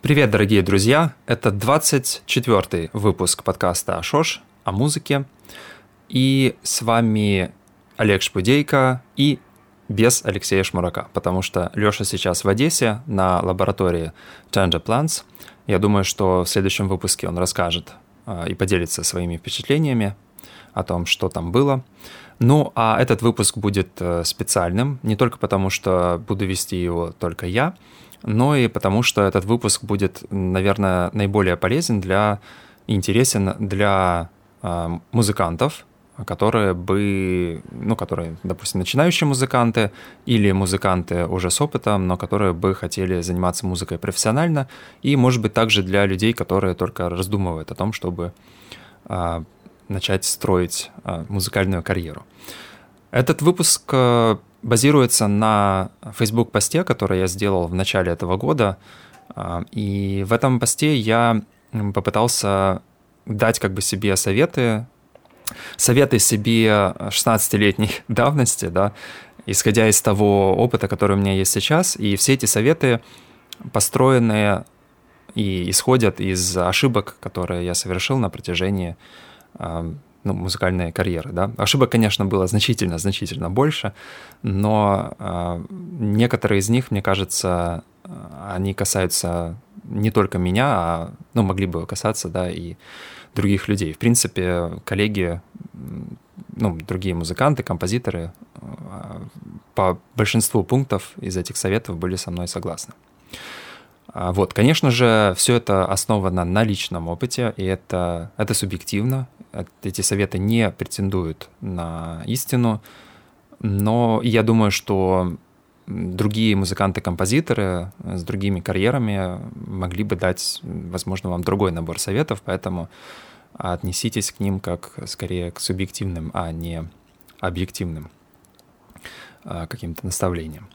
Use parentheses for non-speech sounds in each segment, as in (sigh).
Привет, дорогие друзья! Это 24 выпуск подкаста «Ашош» о музыке. И с вами Олег Шпудейко и без Алексея Шмурака, потому что Лёша сейчас в Одессе на лаборатории Tender Plants. Я думаю, что в следующем выпуске он расскажет а, и поделится своими впечатлениями о том, что там было. Ну, а этот выпуск будет э, специальным, не только потому, что буду вести его только я, но и потому, что этот выпуск будет, наверное, наиболее полезен для интересен для э, музыкантов, которые бы, ну, которые, допустим, начинающие музыканты или музыканты уже с опытом, но которые бы хотели заниматься музыкой профессионально, и, может быть, также для людей, которые только раздумывают о том, чтобы э, начать строить э, музыкальную карьеру. Этот выпуск базируется на Facebook-посте, который я сделал в начале этого года. Э, и в этом посте я попытался дать как бы себе советы, советы себе 16-летней (laughs) давности, да, исходя из того опыта, который у меня есть сейчас. И все эти советы построены и исходят из ошибок, которые я совершил на протяжении ну, музыкальной карьеры. Да? Ошибок, конечно, было значительно-значительно больше, но э, некоторые из них, мне кажется, они касаются не только меня, а ну, могли бы касаться да, и других людей. В принципе, коллеги, ну, другие музыканты, композиторы по большинству пунктов из этих советов были со мной согласны. А, вот, конечно же, все это основано на личном опыте, и это, это субъективно. Эти советы не претендуют на истину, но я думаю, что другие музыканты-композиторы с другими карьерами могли бы дать, возможно, вам другой набор советов, поэтому отнеситесь к ним как скорее к субъективным, а не объективным а, каким-то наставлениям.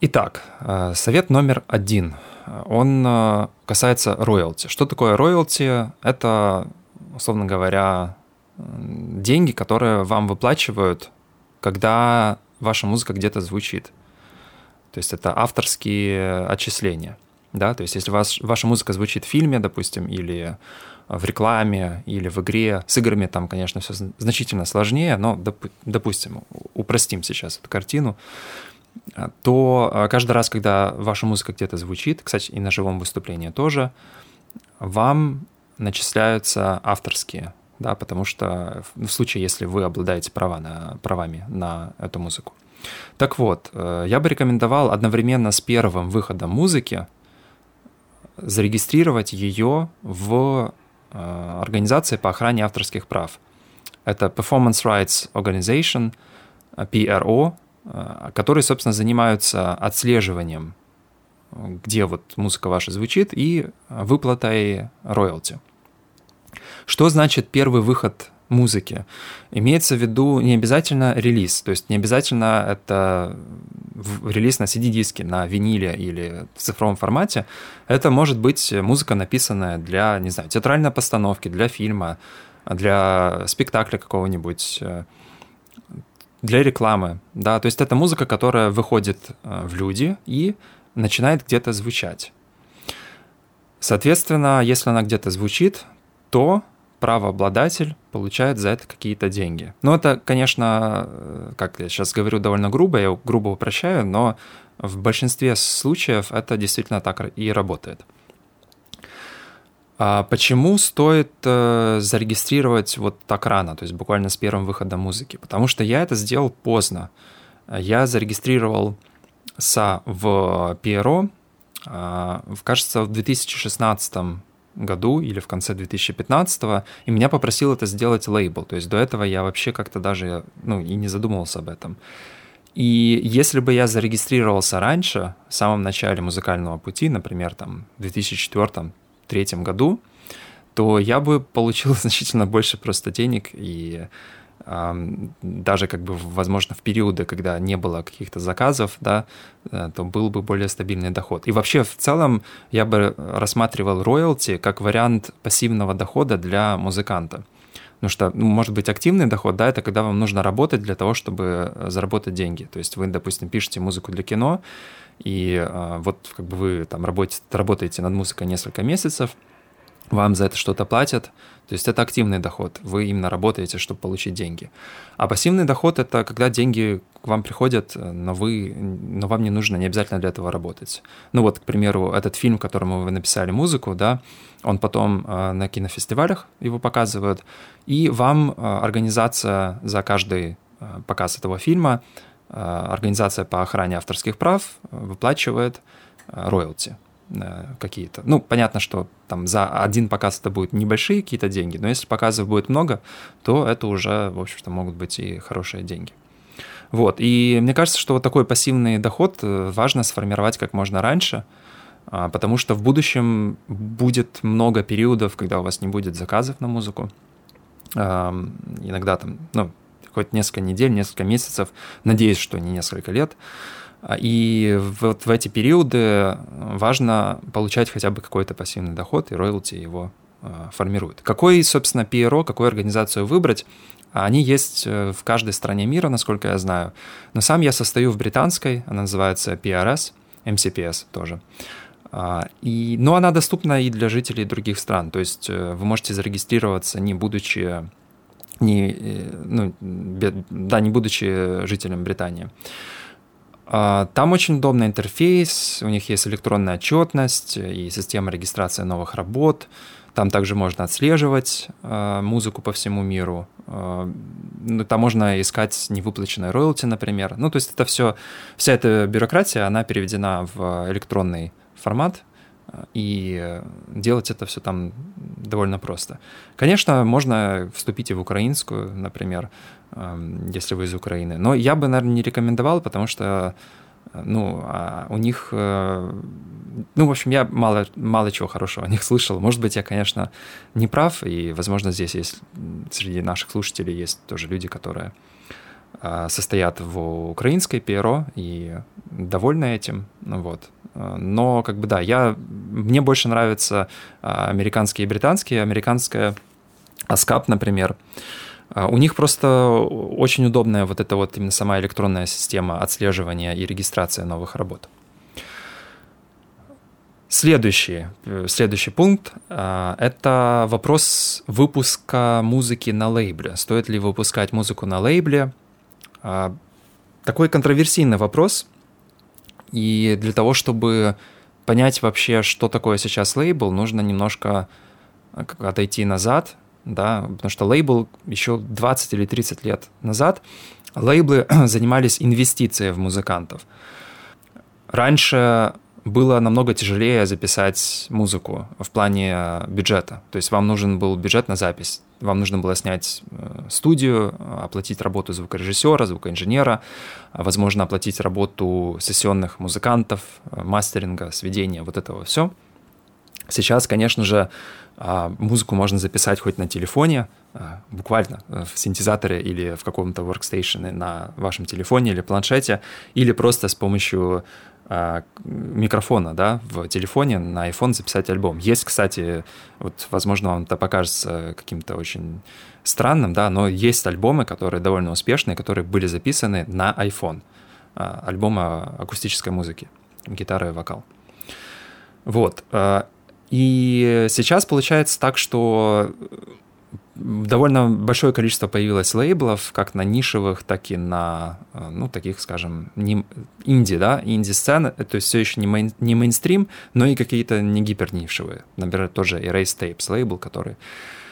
Итак, э, совет номер один. Он э, касается роялти. Что такое роялти? Это, условно говоря, деньги, которые вам выплачивают, когда ваша музыка где-то звучит. То есть это авторские отчисления. Да? То есть если вас, ваша музыка звучит в фильме, допустим, или в рекламе, или в игре, с играми там, конечно, все значительно сложнее, но, допустим, упростим сейчас эту картину то а, каждый раз, когда ваша музыка где-то звучит, кстати, и на живом выступлении тоже, вам начисляются авторские, да, потому что в случае, если вы обладаете права на, правами на эту музыку. Так вот, э, я бы рекомендовал одновременно с первым выходом музыки зарегистрировать ее в э, организации по охране авторских прав. Это Performance Rights Organization, PRO, Э, которые, собственно, занимаются отслеживанием, где вот музыка ваша звучит, и выплатой роялти. Что значит первый выход музыки? Имеется в виду не обязательно релиз, то есть не обязательно это релиз на CD-диске, на виниле или в цифровом формате. Это может быть музыка, написанная для, не знаю, театральной постановки, для фильма, для спектакля какого-нибудь, э, для рекламы, да, то есть это музыка, которая выходит э, в люди и начинает где-то звучать. Соответственно, если она где-то звучит, то правообладатель получает за это какие-то деньги. Ну, это, конечно, э, как я сейчас говорю довольно грубо, я грубо упрощаю, но в большинстве случаев это действительно так и работает. А почему стоит э, зарегистрировать вот так рано, то есть буквально с первым выходом музыки? Потому что я это сделал поздно. Я зарегистрировал СА в PRO, э, кажется, в 2016 году или в конце 2015, и меня попросил это сделать лейбл. То есть до этого я вообще как-то даже ну, и не задумывался об этом. И если бы я зарегистрировался раньше, в самом начале музыкального пути, например, там, в 2004 2023 году, то я бы получил (laughs) значительно больше просто денег и даже как бы, возможно, в периоды, когда не было каких-то заказов, да, э, то был бы более стабильный доход. И вообще, в целом, я бы рассматривал роялти как вариант пассивного дохода для музыканта. Потому что, ну, может быть, активный доход, да, это когда вам нужно работать для того, чтобы э, заработать деньги. То есть вы, допустим, пишете музыку для кино, и э, вот как бы вы там работаете, работаете над музыкой несколько месяцев, вам за это что-то платят, то есть это активный доход, вы именно работаете, чтобы получить деньги. А пассивный доход – это когда деньги к вам приходят, но, вы, но вам не нужно не обязательно для этого работать. Ну вот, к примеру, этот фильм, которому вы написали музыку, да, он потом э, на кинофестивалях его показывают, и вам э, организация за каждый показ этого фильма, организация по охране авторских прав выплачивает роялти какие-то. Ну, понятно, что там за один показ это будут небольшие какие-то деньги, но если показов будет много, то это уже, в общем-то, могут быть и хорошие деньги. Вот, и мне кажется, что вот такой пассивный доход э, важно сформировать как можно раньше, а, потому что в будущем будет много периодов, когда у вас не будет заказов на музыку. Иногда там, ну, хоть несколько недель, несколько месяцев, надеюсь, что не несколько лет, а, и вот в эти периоды важно получать хотя бы какой-то пассивный доход, и роялти его а, формирует. Какой, собственно, PRO, какую организацию выбрать, они есть э, в каждой стране мира, насколько я знаю. Но сам я состою в британской, она называется PRS, MCPS тоже. А, и, но она доступна и для жителей других стран. То есть э, вы можете зарегистрироваться, не будучи не, ну, да, не будучи жителем Британии. А, там очень удобный интерфейс, у них есть электронная отчетность и система регистрации новых работ. Там также можно отслеживать э, музыку по всему миру. Э, там можно искать невыплаченные роялти, например. Ну, то есть это все, вся эта бюрократия, она переведена в электронный формат, и делать это все там довольно просто. Конечно, можно вступить и в украинскую, например, если вы из Украины. Но я бы, наверное, не рекомендовал, потому что ну, а у них, э, ну, в общем, я мало, мало чего хорошего о них слышал. Может быть, я, конечно, не прав, и, возможно, здесь есть, среди наших слушателей есть тоже люди, которые состоят в украинской ПРО и довольны этим, вот. Но, как бы, да, я, мне больше нравятся а, американские и британские. Американская ASCAP, например, а, у них просто очень удобная вот эта вот именно сама электронная система отслеживания и регистрации новых работ. Следующий, э, следующий пункт а, – это вопрос выпуска музыки на лейбле. Стоит ли выпускать музыку на лейбле? А, такой контроверсийный вопрос. И для того, чтобы понять вообще, что такое сейчас лейбл, нужно немножко отойти назад – да, потому что лейбл еще 20 или 30 лет назад лейблы (clears throat) занимались инвестицией в музыкантов. Раньше было намного тяжелее записать музыку в плане бюджета. То есть вам нужен был бюджет на запись. Вам нужно было снять э, студию, оплатить работу звукорежиссера, звукоинженера, возможно, оплатить работу сессионных музыкантов, э, мастеринга, сведения, вот этого все. Сейчас, конечно же, а, музыку можно записать хоть на телефоне, а, буквально э, в синтезаторе или в каком-то workstation на вашем телефоне или планшете, или просто с помощью а, микрофона, да, в телефоне на iPhone записать альбом. Есть, кстати, вот, возможно, вам это покажется каким-то очень странным, да, но есть альбомы, которые довольно успешные, которые были записаны на iPhone. Альбомы акустической музыки, гитара и вокал. Вот. И сейчас получается так, что довольно большое количество появилось лейблов, как на нишевых, так и на, ну, таких, скажем, не, инди, да, инди-сцены, то есть все еще не, мейн, не мейнстрим, но и какие-то не гипернишевые. Например, тоже Erase Tapes лейбл, который,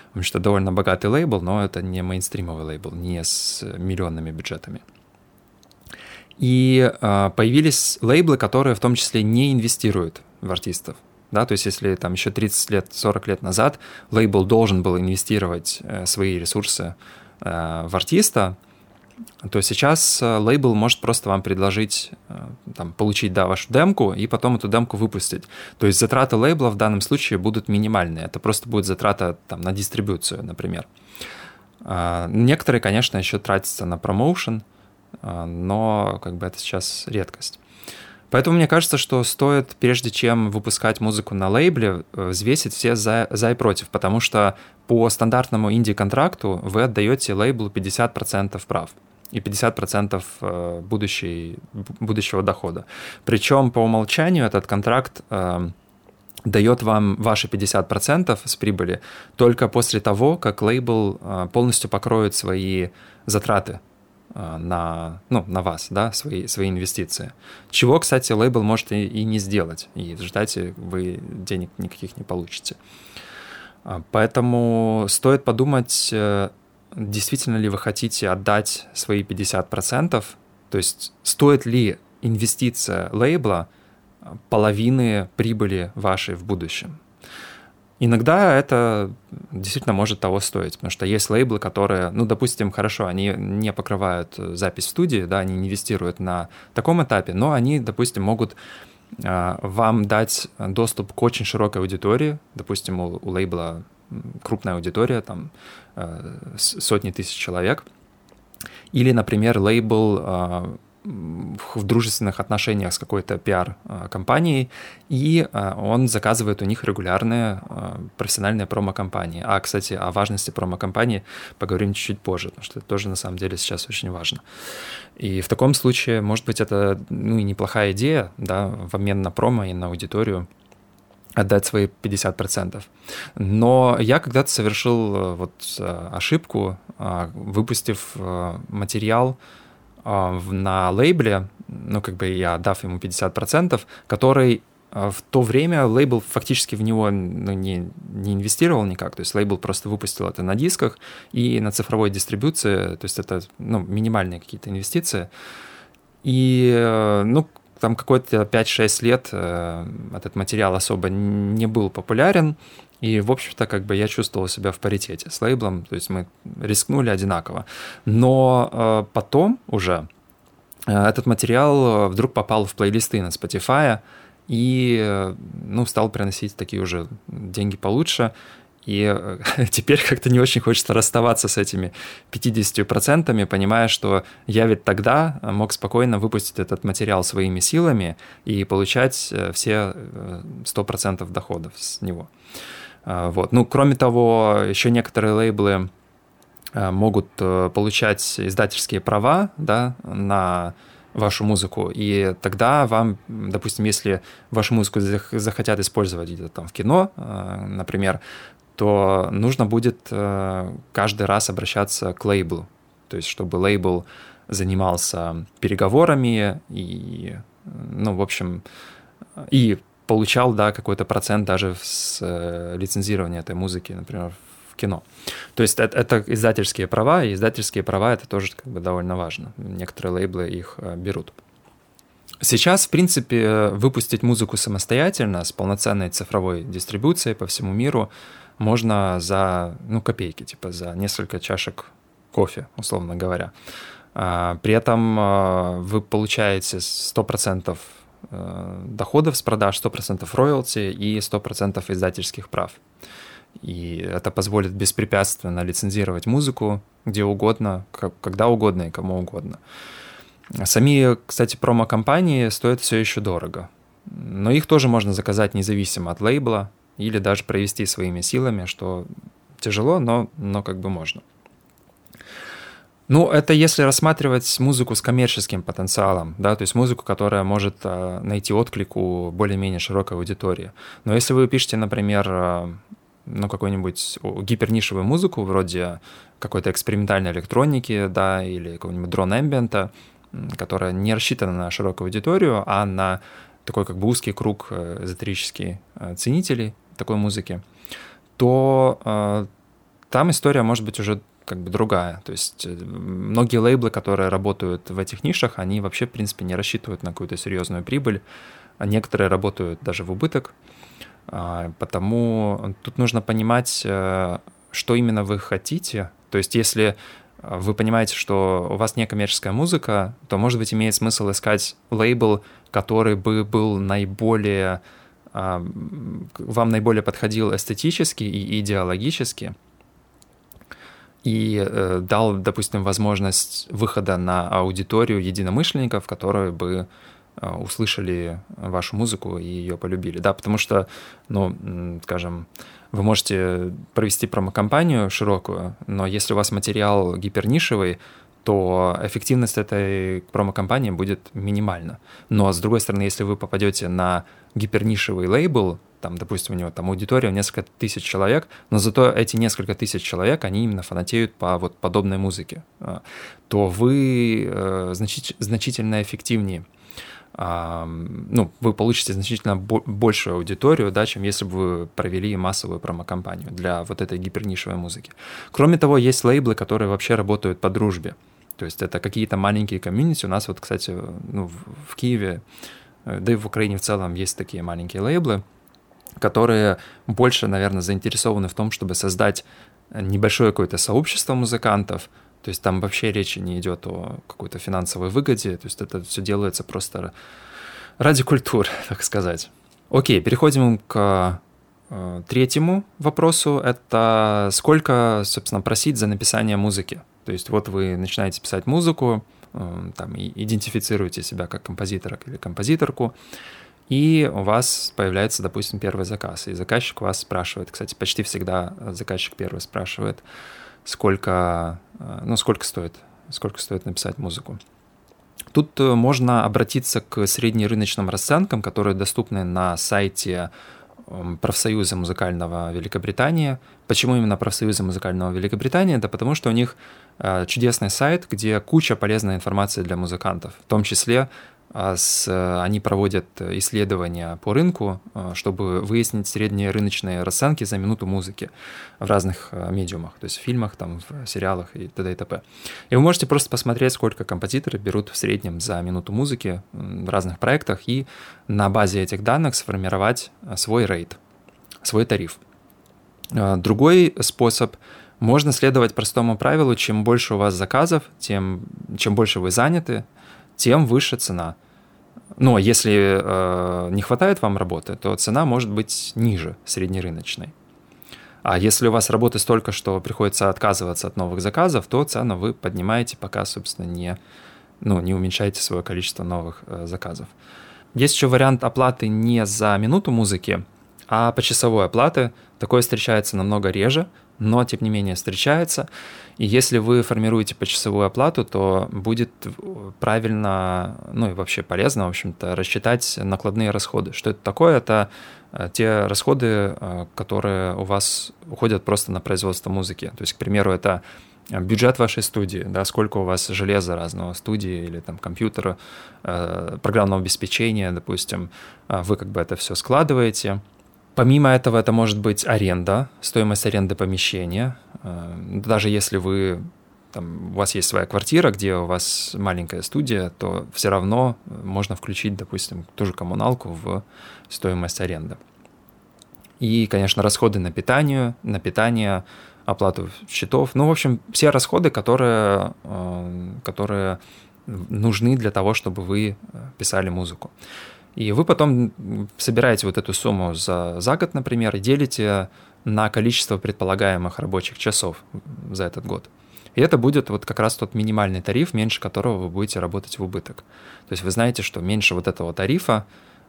потому что довольно богатый лейбл, но это не мейнстримовый лейбл, не с миллионными бюджетами. И э, появились лейблы, которые в том числе не инвестируют в артистов да, то есть если там еще 30 лет, 40 лет назад лейбл должен был инвестировать э, свои ресурсы э, в артиста, то сейчас э, лейбл может просто вам предложить там, получить да, вашу демку и потом эту демку выпустить. То есть затраты лейбла в данном случае будут минимальные. Это просто будет затрата там, на дистрибуцию, например. Некоторые, конечно, еще тратятся на промоушен, но как бы это сейчас редкость. Поэтому мне кажется, что стоит, прежде чем выпускать музыку на лейбле, э, взвесить все за, за и против, потому что по стандартному инди-контракту вы отдаете лейблу 50% прав и 50% э, будущей, будущего дохода. Причем по умолчанию этот контракт э, дает вам ваши 50% с прибыли только после того, как лейбл э, полностью покроет свои затраты на, ну, на вас, да, свои, свои инвестиции. Чего, кстати, лейбл может и, и не сделать, и в результате вы денег никаких не получите. А, поэтому стоит подумать, э, действительно ли вы хотите отдать свои 50%, то есть стоит ли инвестиция лейбла половины прибыли вашей в будущем. Иногда это действительно может того стоить, потому что есть лейблы, которые, ну, допустим, хорошо, они не покрывают запись в студии, да, они не инвестируют на таком этапе, но они, допустим, могут а, вам дать доступ к очень широкой аудитории, допустим, у, у лейбла крупная аудитория, там э, сотни тысяч человек, или, например, лейбл в дружественных отношениях с какой-то пиар-компанией, и а, он заказывает у них регулярные а, профессиональные промо-компании. А, кстати, о важности промо-компании поговорим чуть-чуть позже, потому что это тоже на самом деле сейчас очень важно. И в таком случае, может быть, это ну, и неплохая идея, да, в обмен на промо и на аудиторию отдать свои 50%. Но я когда-то совершил э, вот э, ошибку, выпустив э, материал, а, на лейбле, ну, как бы я дав ему 50%, который а, в то время лейбл фактически в него ну, не, не инвестировал никак, то есть лейбл просто выпустил это на дисках и на цифровой дистрибуции, то есть это ну, минимальные какие-то инвестиции. И, э, ну, там какой-то 5-6 лет э, этот материал особо не был популярен, и, в общем-то, как бы я чувствовал себя в паритете с лейблом, то есть мы рискнули одинаково. Но э, потом уже э, этот материал вдруг попал в плейлисты на Spotify и, ну, стал приносить такие уже деньги получше. И э, (laughs) теперь как-то не очень хочется расставаться с этими 50%, понимая, что я ведь тогда мог спокойно выпустить этот материал своими силами и получать э, все 100% доходов с него. Вот. Ну, кроме того, еще некоторые лейблы могут э, получать издательские права да, на вашу музыку, и тогда вам, допустим, если вашу музыку захотят использовать где-то там в кино, например, то нужно будет э, каждый раз обращаться к лейблу, то есть чтобы лейбл занимался переговорами и, ну, в общем, и получал, да, какой-то процент даже с э, лицензирования этой музыки, например, в кино. То есть это, это издательские права, и издательские права это тоже как бы довольно важно. Некоторые лейблы их э, берут. Сейчас, в принципе, выпустить музыку самостоятельно с полноценной цифровой дистрибуцией по всему миру можно за ну, копейки, типа за несколько чашек кофе, условно говоря. А, при этом а, вы получаете 100% Э, доходов с продаж, 100% роялти и 100% издательских прав. И это позволит беспрепятственно лицензировать музыку где угодно, когда угодно и кому угодно. Сами, кстати, промо-компании стоят все еще дорого. Но их тоже можно заказать независимо от лейбла или даже провести своими силами, что тяжело, но, но как бы можно. Ну, это если рассматривать музыку с коммерческим потенциалом, да, то есть музыку, которая может э, найти отклик у более-менее широкой аудитории. Но если вы пишете, например, э, ну, какую-нибудь гипернишевую музыку, вроде какой-то экспериментальной электроники, да, или какого-нибудь дрон-эмбиента, которая не рассчитана на широкую аудиторию, а на такой как бы узкий круг э, эзотерических ценителей такой музыки, то э, там история может быть уже как бы другая. То есть э, многие лейблы, которые работают в этих нишах, они вообще, в принципе, не рассчитывают на какую-то серьезную прибыль, а некоторые работают даже в убыток. А, потому тут нужно понимать, э, что именно вы хотите. То есть если э, вы понимаете, что у вас не коммерческая музыка, то, может быть, имеет смысл искать лейбл, который бы был наиболее вам наиболее подходил эстетически и идеологически – и э, дал, допустим, возможность выхода на аудиторию единомышленников, которые бы услышали вашу музыку и ее полюбили. Да, потому что, ну, скажем, вы можете провести промо-компанию широкую, но если у вас материал гипернишевый, то эффективность этой промо-компании будет минимальна. Но, с другой стороны, если вы попадете на гипернишевый лейбл, там, допустим, у него там аудитория несколько тысяч человек, но зато эти несколько тысяч человек, они именно фанатеют по вот подобной музыке, а, то вы э, значит, значительно эффективнее ну, вы получите значительно большую аудиторию, да, чем если бы вы провели массовую промо-компанию для вот этой гипернишевой музыки. Кроме того, есть лейблы, которые вообще работают по дружбе. То есть это какие-то маленькие комьюнити. У нас вот, кстати, ну, в Киеве, э, да и в Украине в целом есть такие маленькие лейблы, которые больше, наверное, заинтересованы в том, чтобы создать небольшое какое-то сообщество музыкантов, то есть там вообще речи не идет о какой-то финансовой выгоде, то есть это все делается просто ради культуры, (laughs) так сказать. Окей, переходим к э, третьему вопросу. Это сколько, собственно, просить за написание музыки? То есть вот вы начинаете писать музыку, э, там, идентифицируете себя как композитора или композиторку, и у вас появляется, допустим, первый заказ, и заказчик вас спрашивает, кстати, почти всегда заказчик первый спрашивает, сколько, э, ну, сколько стоит, сколько стоит написать музыку. Тут э, можно обратиться к среднерыночным расценкам, которые доступны на сайте эм, профсоюза музыкального Великобритании. Почему именно профсоюза музыкального Великобритании? Да потому что у них чудесный сайт, где куча полезной информации для музыкантов, в том числе а с, они проводят исследования по рынку, чтобы выяснить средние рыночные расценки за минуту музыки в разных медиумах, то есть в фильмах, там, в сериалах и т.д. и т.п. И вы можете просто посмотреть, сколько композиторы берут в среднем за минуту музыки в разных проектах и на базе этих данных сформировать свой рейд, свой тариф. Другой способ можно следовать простому правилу, чем больше у вас заказов, тем, чем больше вы заняты, тем выше цена – но если э, не хватает вам работы, то цена может быть ниже среднерыночной. А если у вас работы столько, что приходится отказываться от новых заказов, то цену вы поднимаете, пока, собственно, не, ну, не уменьшаете свое количество новых э, заказов. Есть еще вариант оплаты не за минуту музыки, а по часовой оплаты. Такое встречается намного реже, но тем не менее встречается. И если вы формируете почасовую оплату, то будет правильно, ну и вообще полезно, в общем-то, рассчитать накладные расходы. Что это такое? Это э, те расходы, э, которые у вас уходят просто на производство музыки. То есть, к примеру, это бюджет вашей студии, да, сколько у вас железа разного студии или там компьютера, э, программного обеспечения, допустим, вы как бы это все складываете – Помимо этого, это может быть аренда, стоимость аренды помещения. Э, даже если вы там, у вас есть своя квартира, где у вас маленькая студия, то все равно можно включить, допустим, ту же коммуналку в стоимость аренды. И, конечно, расходы на питание, на питание, оплату счетов. Ну, в общем, все расходы, которые, э, которые нужны для того, чтобы вы э, писали музыку. И вы потом собираете вот эту сумму за, за год, например, и делите на количество предполагаемых рабочих часов за этот год. И это будет вот как раз тот минимальный тариф, меньше которого вы будете работать в убыток. То есть вы знаете, что меньше вот этого тарифа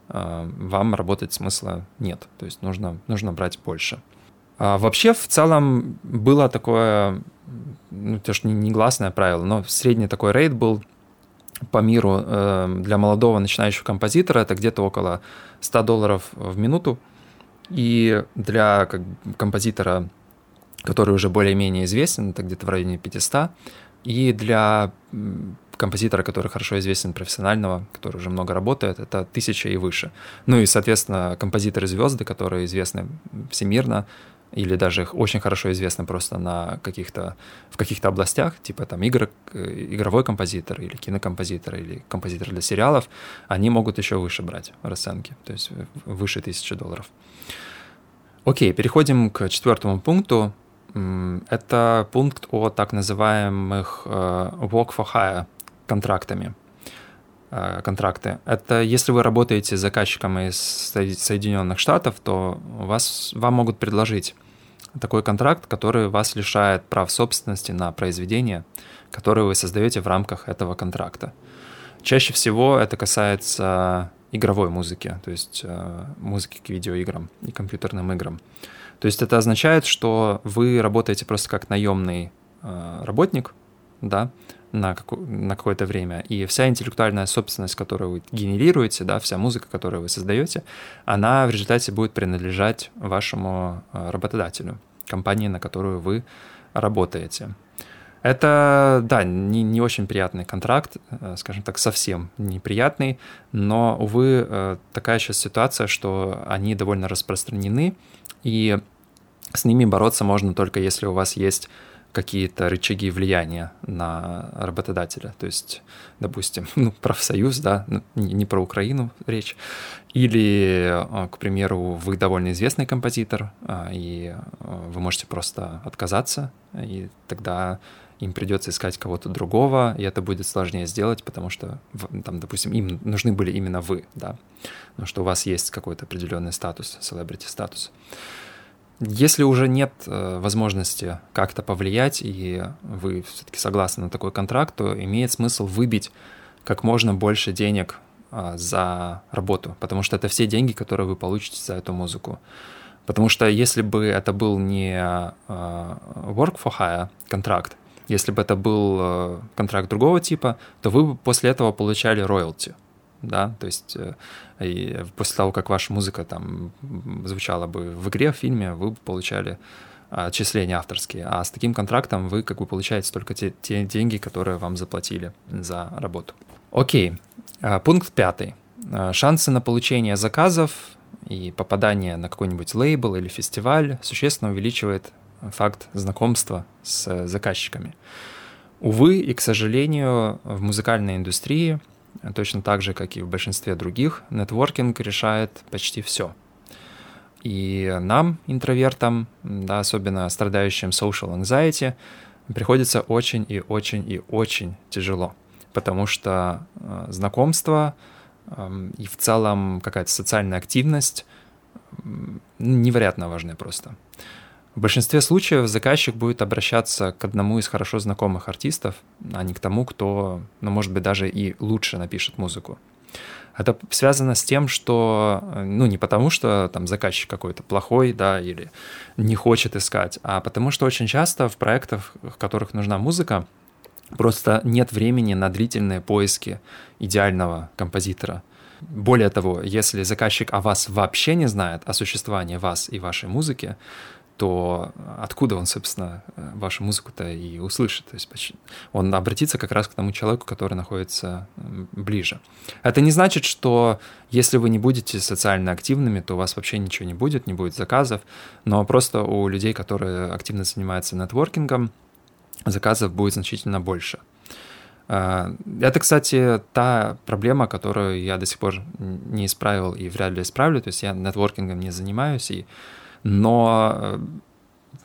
э, вам работать смысла нет. То есть нужно, нужно брать больше. А вообще, в целом, было такое, ну, это же не негласное правило, но средний такой рейд был – по миру э, для молодого начинающего композитора это где-то около 100 долларов в минуту. И для как, композитора, который уже более-менее известен, это где-то в районе 500. И для композитора, который хорошо известен профессионального, который уже много работает, это тысяча и выше. Ну и, соответственно, композиторы-звезды, которые известны всемирно, или даже очень хорошо известны просто на каких-то, в каких-то областях, типа там игр, игровой композитор или кинокомпозитор или композитор для сериалов, они могут еще выше брать расценки, то есть выше тысячи долларов. Окей, переходим к четвертому пункту. Это пункт о так называемых э, work for hire контрактами э, контракты. Это если вы работаете с заказчиком из Соединенных Штатов, то вас, вам могут предложить такой контракт, который вас лишает прав собственности на произведение, которое вы создаете в рамках этого контракта. Чаще всего это касается игровой музыки, то есть э, музыки к видеоиграм и компьютерным играм. То есть это означает, что вы работаете просто как наемный э, работник, да, на, како- на какое-то время. И вся интеллектуальная собственность, которую вы генерируете, да, вся музыка, которую вы создаете, она в результате будет принадлежать вашему э, работодателю, компании, на которую вы работаете. Это, да, не, не очень приятный контракт, э, скажем так, совсем неприятный, но, увы, э, такая сейчас ситуация, что они довольно распространены, и с ними бороться можно только если у вас есть какие-то рычаги влияния на работодателя. То есть, допустим, (laughs) ну, профсоюз, да, ну, не, про Украину речь. Или, э, к примеру, вы довольно известный композитор, и вы можете просто отказаться, и тогда им придется искать кого-то другого, и это будет сложнее сделать, потому что, там, допустим, им нужны были именно вы, да, но что у вас есть какой-то определенный статус, celebrity статус. Если уже нет э, возможности как-то повлиять, и вы все-таки согласны на такой контракт, то имеет смысл выбить как можно больше денег э, за работу, потому что это все деньги, которые вы получите за эту музыку. Потому что если бы это был не э, work for hire контракт, если бы это был э, контракт другого типа, то вы бы после этого получали роялти. Да, то есть э, и после того, как ваша музыка там звучала бы в игре, в фильме, вы бы получали отчисления авторские. А с таким контрактом вы как бы получаете только те, те деньги, которые вам заплатили за работу. Окей, а, пункт пятый. А, шансы на получение заказов и попадание на какой-нибудь лейбл или фестиваль существенно увеличивает факт знакомства с заказчиками. Увы и, к сожалению, в музыкальной индустрии, точно так же, как и в большинстве других, нетворкинг решает почти все. И нам, интровертам, да, особенно страдающим social anxiety, приходится очень и очень и очень тяжело, потому что э, знакомство э, и в целом какая-то социальная активность э, невероятно важны просто. В большинстве случаев заказчик будет обращаться к одному из хорошо знакомых артистов, а не к тому, кто, ну, может быть, даже и лучше напишет музыку. Это связано с тем, что, ну, не потому, что там заказчик какой-то плохой, да, или не хочет искать, а потому что очень часто в проектах, в которых нужна музыка, просто нет времени на длительные поиски идеального композитора. Более того, если заказчик о вас вообще не знает, о существовании вас и вашей музыки, то откуда он, собственно, вашу музыку-то и услышит? То есть он обратится как раз к тому человеку, который находится ближе. Это не значит, что если вы не будете социально активными, то у вас вообще ничего не будет, не будет заказов, но просто у людей, которые активно занимаются нетворкингом, заказов будет значительно больше. А, это, кстати, та проблема, которую я до сих пор не исправил и вряд ли исправлю. То есть я нетворкингом не занимаюсь, и но э,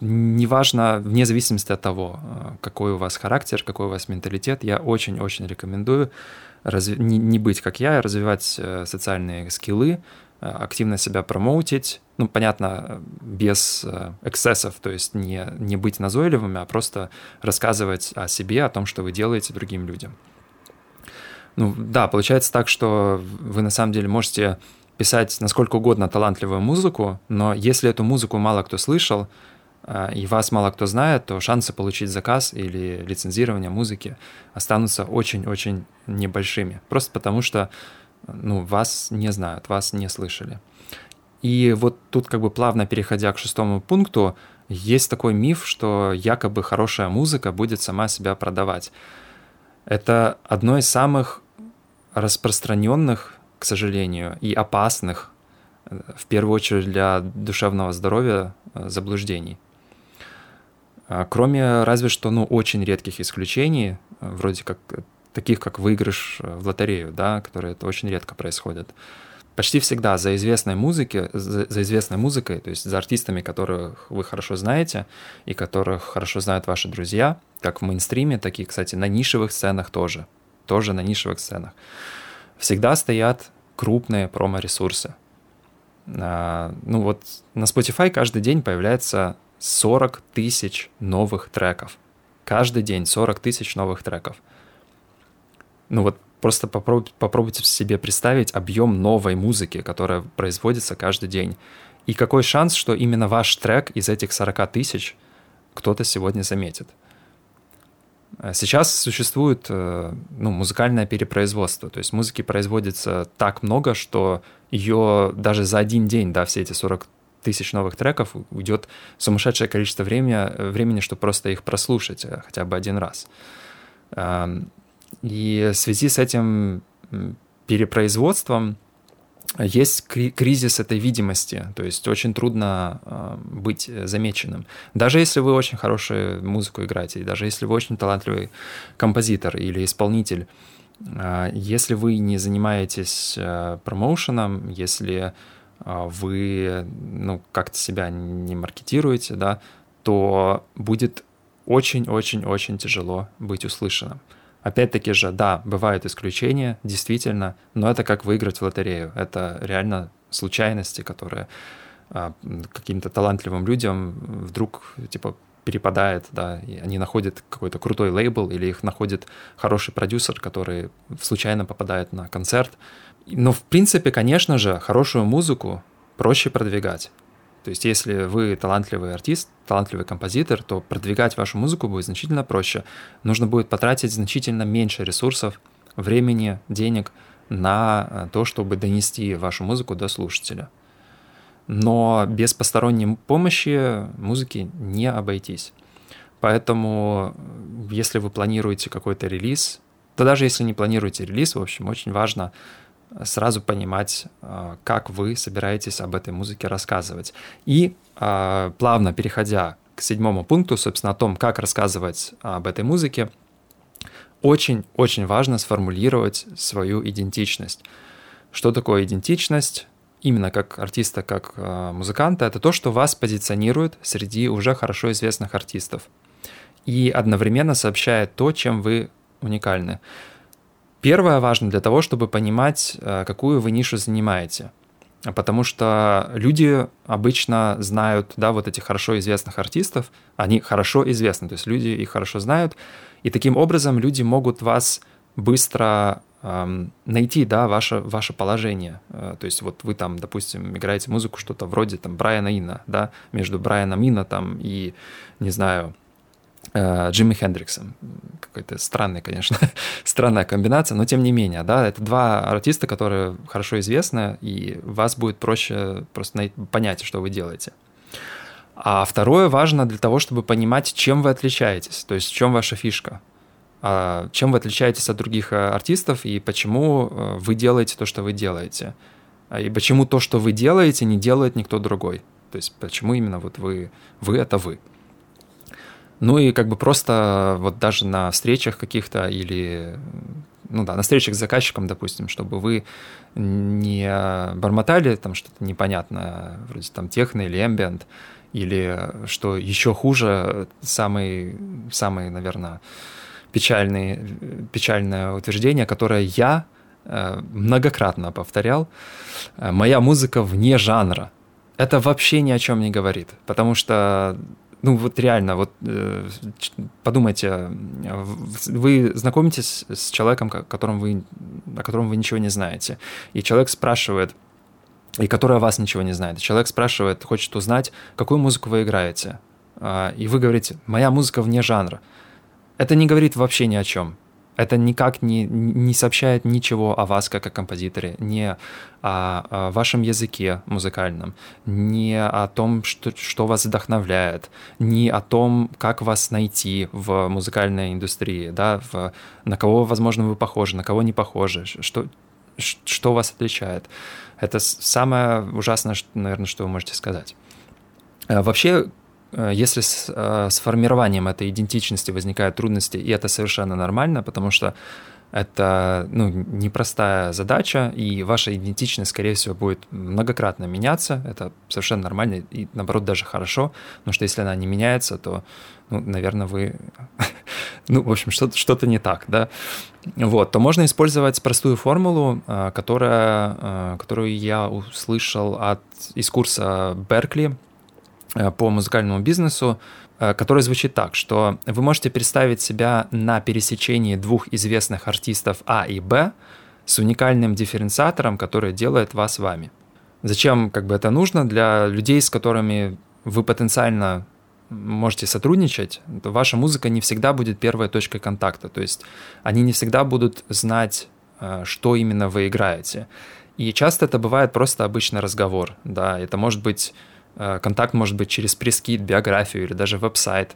неважно, вне зависимости от того, э, какой у вас характер, какой у вас менталитет, я очень-очень рекомендую разви- не, не быть как я, развивать э, социальные скиллы, активно себя промоутить, ну, понятно, без эксцессов, то есть не, не быть назойливыми, а просто рассказывать о себе, о том, что вы делаете другим людям. Ну, да, получается так, что вы на самом деле можете писать насколько угодно талантливую музыку, но если эту музыку мало кто слышал, э, и вас мало кто знает, то шансы получить заказ или лицензирование музыки останутся очень-очень небольшими. Просто потому что ну, вас не знают, вас не слышали. И вот тут как бы плавно переходя к шестому пункту, есть такой миф, что якобы хорошая музыка будет сама себя продавать. Это одно из самых распространенных к сожалению, и опасных, э, в первую очередь для душевного здоровья, э, заблуждений. А, кроме разве что ну, очень редких исключений, э, вроде как таких, как выигрыш в лотерею, да, которые это очень редко происходит. Почти всегда за известной музыки, за, за известной музыкой, то есть за артистами, которых вы хорошо знаете и которых хорошо знают ваши друзья, как в мейнстриме, так и, кстати, на нишевых сценах тоже, тоже на нишевых сценах всегда стоят крупные промо-ресурсы. А, ну вот на Spotify каждый день появляется 40 тысяч новых треков. Каждый день 40 тысяч новых треков. Ну вот Просто попробуйте, попробуйте себе представить объем новой музыки, которая производится каждый день. И какой шанс, что именно ваш трек из этих 40 тысяч кто-то сегодня заметит. Сейчас существует э, ну, музыкальное перепроизводство, то есть музыки производится так много, что ее даже за один день, да, все эти 40 тысяч новых треков уйдет сумасшедшее количество времени, времени, чтобы просто их прослушать э, хотя бы один раз. И в связи с этим перепроизводством есть кризис этой видимости, то есть очень трудно а, быть замеченным. Даже если вы очень хорошую музыку играете, даже если вы очень талантливый композитор или исполнитель, а, если вы не занимаетесь а, промоушеном, если вы ну, как-то себя не маркетируете, да, то будет очень-очень-очень тяжело быть услышанным. Опять-таки же, да, бывают исключения, действительно, но это как выиграть в лотерею. Это реально случайности, которые а, каким-то талантливым людям вдруг типа перепадает, да, и они находят какой-то крутой лейбл или их находит хороший продюсер, который случайно попадает на концерт. Но в принципе, конечно же, хорошую музыку проще продвигать. То есть, если вы талантливый артист, талантливый композитор, то продвигать вашу музыку будет значительно проще. Нужно будет потратить значительно меньше ресурсов, времени, денег на э, то, чтобы донести вашу музыку до слушателя. Но без посторонней помощи музыки не обойтись. Поэтому, э, если вы планируете какой-то релиз, то даже если не планируете релиз, в общем, очень важно сразу понимать, а, как вы собираетесь об этой музыке рассказывать. И а, плавно переходя к седьмому пункту, собственно, о том, как рассказывать об этой музыке, очень-очень важно сформулировать свою идентичность. Что такое идентичность? Именно как артиста, как а, музыканта, это то, что вас позиционирует среди уже хорошо известных артистов и одновременно сообщает то, чем вы уникальны. Первое важно для того, чтобы понимать, э, какую вы нишу занимаете. Потому что люди обычно знают, да, вот этих хорошо известных артистов, они хорошо известны, то есть люди их хорошо знают, и таким образом люди могут вас быстро эм, найти, да, ваше, ваше положение. Э, то есть вот вы там, допустим, играете музыку что-то вроде там Брайана Ина, да, между Брайаном Ина там и, не знаю, Джимми Хендриксом. Какая-то странная, конечно, (laughs) странная комбинация, но тем не менее, да, это два артиста, которые хорошо известны, и вас будет проще просто понять, что вы делаете. А второе важно для того, чтобы понимать, чем вы отличаетесь, то есть в чем ваша фишка, а чем вы отличаетесь от других э, артистов и почему э, вы делаете то, что вы делаете. А и почему то, что вы делаете, не делает никто другой. То есть почему именно вот вы, вы это вы. Ну и как бы просто вот даже на встречах каких-то или ну да, на встречах с заказчиком, допустим, чтобы вы не бормотали там что-то непонятное, вроде там техно или ambient, или что еще хуже, самый, самый, наверное, печальный, печальное утверждение, которое я э, многократно повторял, э, моя музыка вне жанра. Это вообще ни о чем не говорит, потому что ну вот реально, вот э, подумайте, вы знакомитесь с человеком, которым вы, о котором вы ничего не знаете, и человек спрашивает, и который о вас ничего не знает. Человек спрашивает, хочет узнать, какую музыку вы играете. А, и вы говорите, моя музыка вне жанра. Это не говорит вообще ни о чем это никак не, не сообщает ничего о вас как о композиторе, не о, о вашем языке музыкальном, не о том, что, что вас вдохновляет, не о том, как вас найти в музыкальной индустрии, да, в, на кого, возможно, вы похожи, на кого не похожи, что, что вас отличает. Это самое ужасное, наверное, что вы можете сказать. А вообще, Э, если с, э, с формированием этой идентичности возникают трудности, и это совершенно нормально, потому что это ну, непростая задача, и ваша идентичность, скорее всего, будет многократно меняться. Это совершенно нормально и, наоборот, даже хорошо, потому что если она не меняется, то, ну, наверное, вы... (laughs) ну, в общем, что-то, что-то не так, да? Вот, то можно использовать простую формулу, э, которая, которую я услышал от, из курса Беркли, по музыкальному бизнесу, который звучит так, что вы можете представить себя на пересечении двух известных артистов А и Б с уникальным дифференциатором, который делает вас вами. Зачем как бы это нужно? Для людей, с которыми вы потенциально можете сотрудничать, то ваша музыка не всегда будет первой точкой контакта. То есть они не всегда будут знать, э, что именно вы играете. И часто это бывает просто обычный разговор. Да, это может быть э, контакт может быть через пресс-кит, биографию или даже веб-сайт.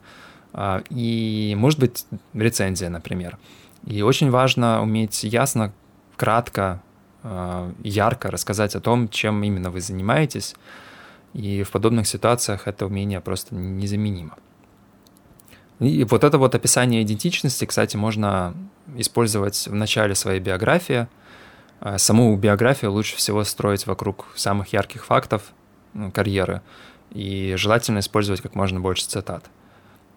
Э, и может быть рецензия, например. И очень важно уметь ясно, кратко, ярко рассказать о том, чем именно вы занимаетесь, и в подобных ситуациях это умение просто незаменимо. И вот это вот описание идентичности, кстати, можно использовать в начале своей биографии. Саму биографию лучше всего строить вокруг самых ярких фактов карьеры, и желательно использовать как можно больше цитат.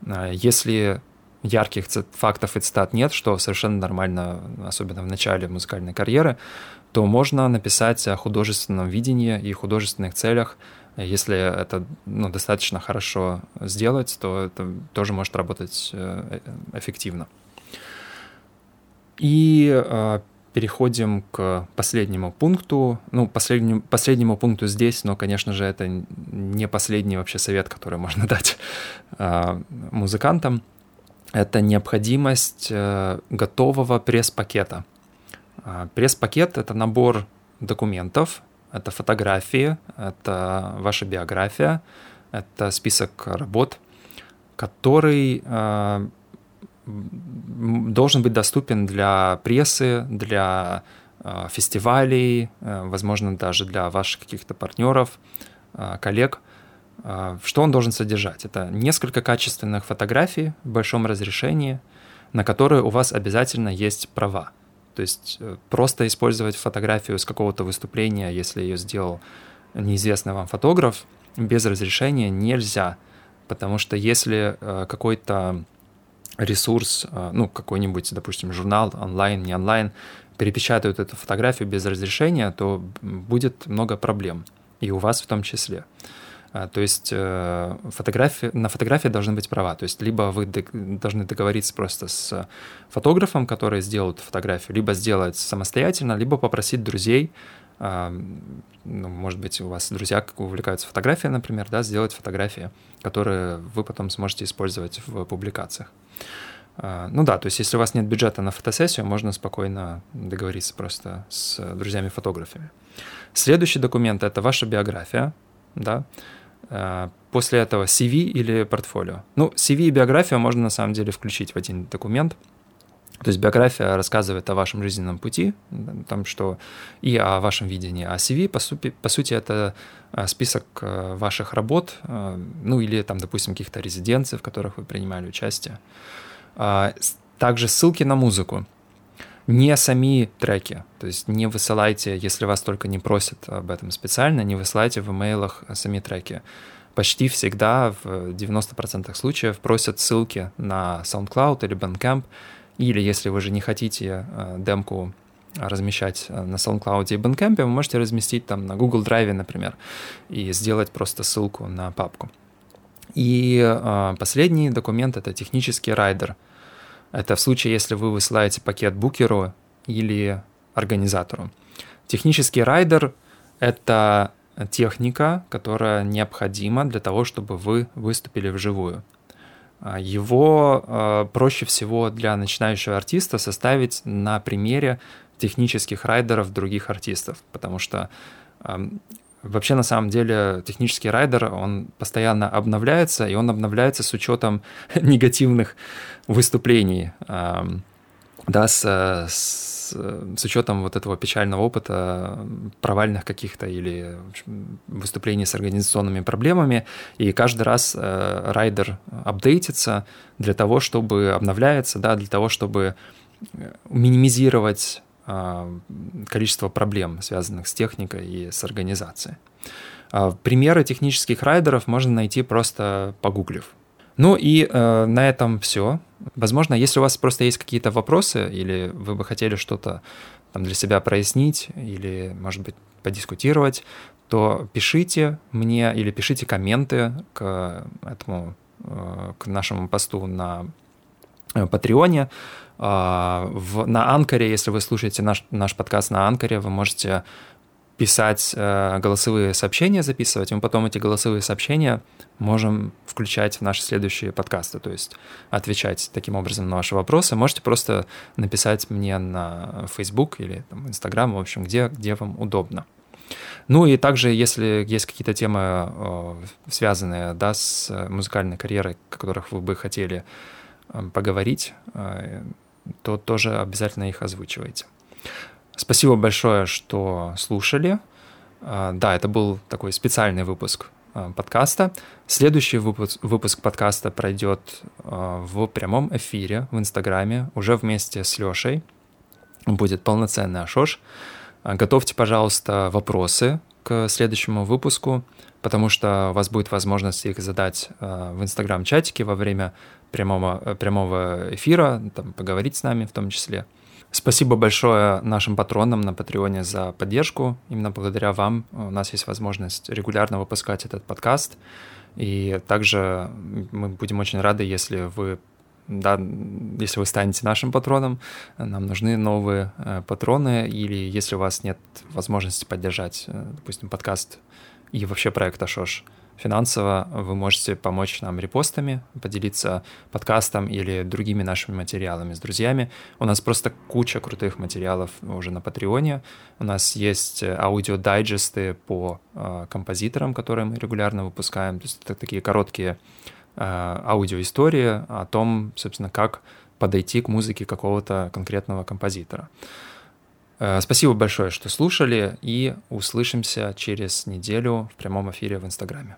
А если ярких фактов и цитат нет, что совершенно нормально, особенно в начале музыкальной карьеры, то можно написать о художественном видении и художественных целях – если это ну, достаточно хорошо сделать, то это тоже может работать э, эффективно. И э, переходим к последнему пункту. Ну, последнему, последнему пункту здесь, но, конечно же, это не последний вообще совет, который (laughs) можно дать э, музыкантам. Это необходимость э, готового пресс-пакета. Э, пресс-пакет — это набор документов, это фотографии, это ваша биография, это список работ, который э, должен быть доступен для прессы, для э, фестивалей, э, возможно, даже для ваших каких-то партнеров, э, коллег. Что он должен содержать? Это несколько качественных фотографий в большом разрешении, на которые у вас обязательно есть права. То есть просто использовать фотографию с какого-то выступления, если ее сделал неизвестный вам фотограф, без разрешения нельзя. Потому что если какой-то ресурс, э, ну, какой-нибудь, допустим, журнал, онлайн, не онлайн, перепечатают эту фотографию без разрешения, то будет много проблем. И у вас в том числе. А, то есть э, фотографии, на фотографии должны быть права. То есть либо вы должны договориться просто с фотографом, который сделает фотографию, либо сделать самостоятельно, либо попросить друзей, а, ну, может быть, у вас друзья увлекаются фотографией, например, да, сделать фотографии, которые вы потом сможете использовать в публикациях. А, ну да, то есть если у вас нет бюджета на фотосессию, можно спокойно договориться просто с друзьями-фотографами. Следующий документ — это ваша биография, да, Э, после этого CV или портфолио. Ну, CV и биографию можно на самом деле включить в один документ. То есть биография рассказывает о вашем жизненном пути, там что и о вашем видении. А CV, по сути, по сути это э, список э, ваших работ, ну или там, допустим, каких-то резиденций, в которых вы принимали участие. А, также ссылки на музыку не сами треки. То есть не высылайте, если вас только не просят об этом специально, не высылайте в имейлах сами треки. Почти всегда, в 90% случаев, просят ссылки на SoundCloud или Bandcamp, или если вы же не хотите э, демку размещать э, на SoundCloud и Bandcamp, вы можете разместить там на Google Drive, например, и сделать просто ссылку на папку. И э, последний документ — это технический райдер — это в случае, если вы высылаете пакет букеру или организатору. Технический райдер — это техника, которая необходима для того, чтобы вы выступили вживую. А, его а, проще всего для начинающего артиста составить на примере технических райдеров других артистов, потому что Вообще, на самом деле, технический райдер, он постоянно обновляется, и он обновляется с учетом (laughs) негативных выступлений, да, с, с, с учетом вот этого печального опыта, провальных каких-то или выступлений с организационными проблемами, и каждый раз э, райдер апдейтится для того, чтобы обновляется, да, для того, чтобы э, минимизировать а, количество проблем, связанных с техникой и с организацией. А, примеры технических райдеров можно найти просто погуглив. Ну и э, на этом все. Возможно, если у вас просто есть какие-то вопросы или вы бы хотели что-то там, для себя прояснить или, может быть, подискутировать, то пишите мне или пишите комменты к этому, э, к нашему посту на э, Патреоне. А, в, на Анкоре, если вы слушаете наш, наш подкаст на Анкоре, вы можете писать э, голосовые сообщения, записывать, и мы потом эти голосовые сообщения можем включать в наши следующие подкасты, то есть отвечать таким образом на ваши вопросы. Можете просто написать мне на Facebook или там, Instagram, в общем, где, где вам удобно. Ну и также, если есть какие-то темы, э, связанные да, с музыкальной карьерой, о которых вы бы хотели э, поговорить, э, то тоже обязательно их озвучивайте. Спасибо большое, что слушали. Да, это был такой специальный выпуск подкаста. Следующий выпуск, выпуск подкаста пройдет в прямом эфире в Инстаграме уже вместе с Лешей. Будет полноценный Ашош. Готовьте, пожалуйста, вопросы к следующему выпуску, потому что у вас будет возможность их задать в Инстаграм-чатике во время прямого, прямого эфира, там, поговорить с нами в том числе. Спасибо большое нашим патронам на Патреоне за поддержку. Именно благодаря вам у нас есть возможность регулярно выпускать этот подкаст. И также мы будем очень рады, если вы да, если вы станете нашим патроном, нам нужны новые э, патроны, или если у вас нет возможности поддержать, э, допустим, подкаст и вообще проект Ашош финансово, вы можете помочь нам репостами, поделиться подкастом или другими нашими материалами с друзьями. У нас просто куча крутых материалов уже на Патреоне. У нас есть э, аудиодайджесты по э, композиторам, которые мы регулярно выпускаем. То есть это такие короткие Э, аудиоистория о том, собственно, как подойти к музыке какого-то конкретного композитора. Э, спасибо большое, что слушали, и услышимся через неделю в прямом эфире в Инстаграме.